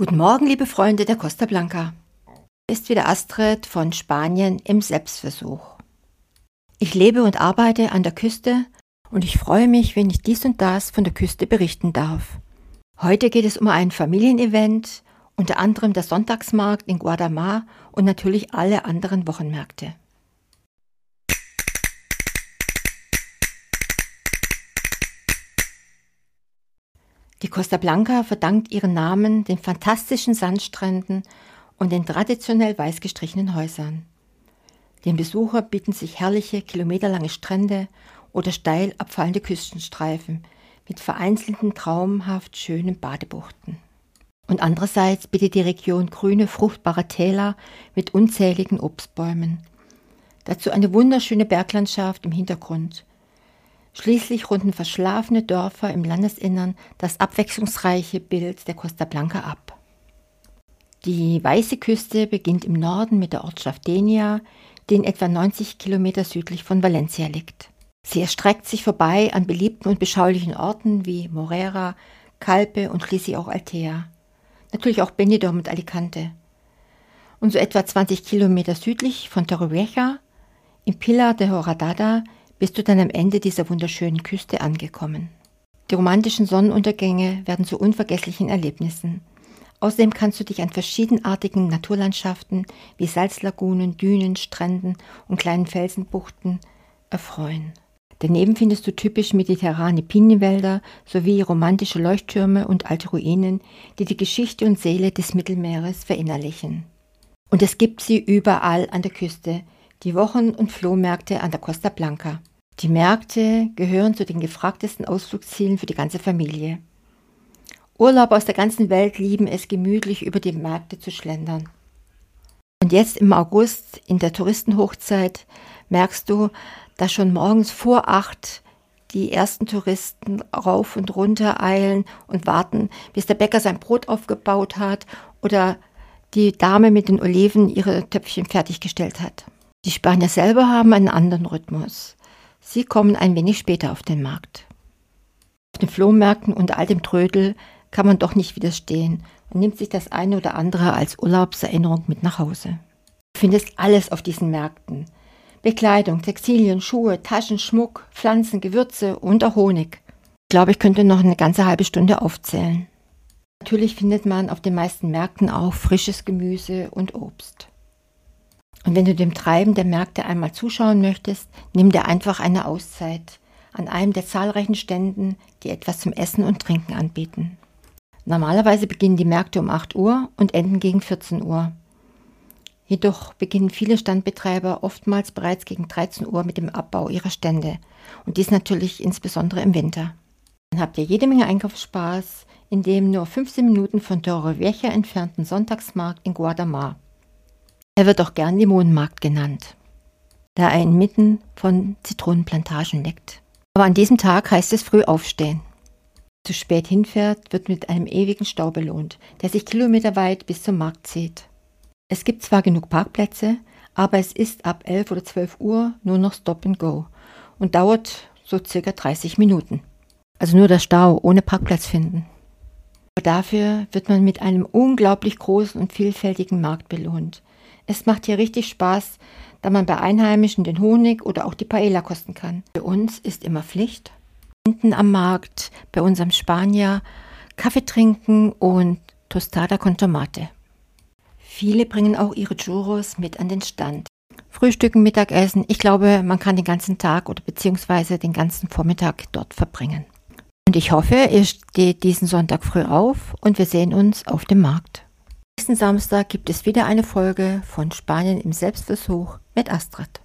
Guten Morgen, liebe Freunde der Costa Blanca. Ist wieder Astrid von Spanien im Selbstversuch. Ich lebe und arbeite an der Küste und ich freue mich, wenn ich dies und das von der Küste berichten darf. Heute geht es um ein Familienevent, unter anderem der Sonntagsmarkt in Guadamar und natürlich alle anderen Wochenmärkte. Die Costa Blanca verdankt ihren Namen den fantastischen Sandstränden und den traditionell weiß gestrichenen Häusern. Den Besucher bieten sich herrliche, kilometerlange Strände oder steil abfallende Küstenstreifen mit vereinzelten, traumhaft schönen Badebuchten. Und andererseits bietet die Region grüne, fruchtbare Täler mit unzähligen Obstbäumen. Dazu eine wunderschöne Berglandschaft im Hintergrund Schließlich runden verschlafene Dörfer im Landesinnern das abwechslungsreiche Bild der Costa Blanca ab. Die weiße Küste beginnt im Norden mit der Ortschaft Denia, die in etwa 90 Kilometer südlich von Valencia liegt. Sie erstreckt sich vorbei an beliebten und beschaulichen Orten wie Morera, Calpe und schließlich auch Altea. Natürlich auch Benidorm und Alicante. Und so etwa 20 Kilometer südlich von Torrevieja, im Pilar de Horadada, bist du dann am Ende dieser wunderschönen Küste angekommen. Die romantischen Sonnenuntergänge werden zu unvergesslichen Erlebnissen. Außerdem kannst du dich an verschiedenartigen Naturlandschaften wie Salzlagunen, Dünen, Stränden und kleinen Felsenbuchten erfreuen. Daneben findest du typisch mediterrane Pinienwälder sowie romantische Leuchttürme und alte Ruinen, die die Geschichte und Seele des Mittelmeeres verinnerlichen. Und es gibt sie überall an der Küste, die Wochen- und Flohmärkte an der Costa Blanca. Die Märkte gehören zu den gefragtesten Ausflugszielen für die ganze Familie. Urlauber aus der ganzen Welt lieben es, gemütlich über die Märkte zu schlendern. Und jetzt im August, in der Touristenhochzeit, merkst du, dass schon morgens vor acht die ersten Touristen rauf und runter eilen und warten, bis der Bäcker sein Brot aufgebaut hat oder die Dame mit den Oliven ihre Töpfchen fertiggestellt hat. Die Spanier selber haben einen anderen Rhythmus. Sie kommen ein wenig später auf den Markt. Auf den Flohmärkten und all dem Trödel kann man doch nicht widerstehen und nimmt sich das eine oder andere als Urlaubserinnerung mit nach Hause. Du findest alles auf diesen Märkten. Bekleidung, Textilien, Schuhe, Taschen, Schmuck, Pflanzen, Gewürze und auch Honig. Ich glaube, ich könnte noch eine ganze halbe Stunde aufzählen. Natürlich findet man auf den meisten Märkten auch frisches Gemüse und Obst. Und wenn du dem Treiben der Märkte einmal zuschauen möchtest, nimm dir einfach eine Auszeit an einem der zahlreichen Ständen, die etwas zum Essen und Trinken anbieten. Normalerweise beginnen die Märkte um 8 Uhr und enden gegen 14 Uhr. Jedoch beginnen viele Standbetreiber oftmals bereits gegen 13 Uhr mit dem Abbau ihrer Stände und dies natürlich insbesondere im Winter. Dann habt ihr jede Menge Einkaufsspaß in dem nur 15 Minuten von Torre Vieja entfernten Sonntagsmarkt in Guadamar. Er wird auch gern Limonenmarkt genannt, da er inmitten von Zitronenplantagen liegt. Aber an diesem Tag heißt es früh aufstehen. Zu spät hinfährt, wird mit einem ewigen Stau belohnt, der sich kilometerweit bis zum Markt zieht. Es gibt zwar genug Parkplätze, aber es ist ab 11 oder 12 Uhr nur noch Stop and Go und dauert so circa 30 Minuten. Also nur der Stau ohne Parkplatz finden. Aber dafür wird man mit einem unglaublich großen und vielfältigen Markt belohnt, es macht hier richtig Spaß, da man bei Einheimischen den Honig oder auch die Paella kosten kann. Für uns ist immer Pflicht. Hinten am Markt bei unserem Spanier Kaffee trinken und Tostada con Tomate. Viele bringen auch ihre Churros mit an den Stand. Frühstücken, Mittagessen. Ich glaube, man kann den ganzen Tag oder beziehungsweise den ganzen Vormittag dort verbringen. Und ich hoffe, ihr steht diesen Sonntag früh auf und wir sehen uns auf dem Markt. Nächsten Samstag gibt es wieder eine Folge von Spanien im Selbstversuch mit Astrid.